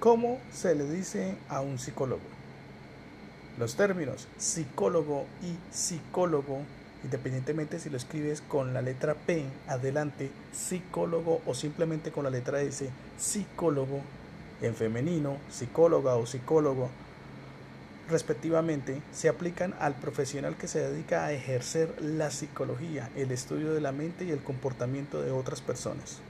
¿Cómo se le dice a un psicólogo? Los términos psicólogo y psicólogo, independientemente si lo escribes con la letra P adelante, psicólogo o simplemente con la letra S, psicólogo, en femenino, psicóloga o psicólogo, respectivamente, se aplican al profesional que se dedica a ejercer la psicología, el estudio de la mente y el comportamiento de otras personas.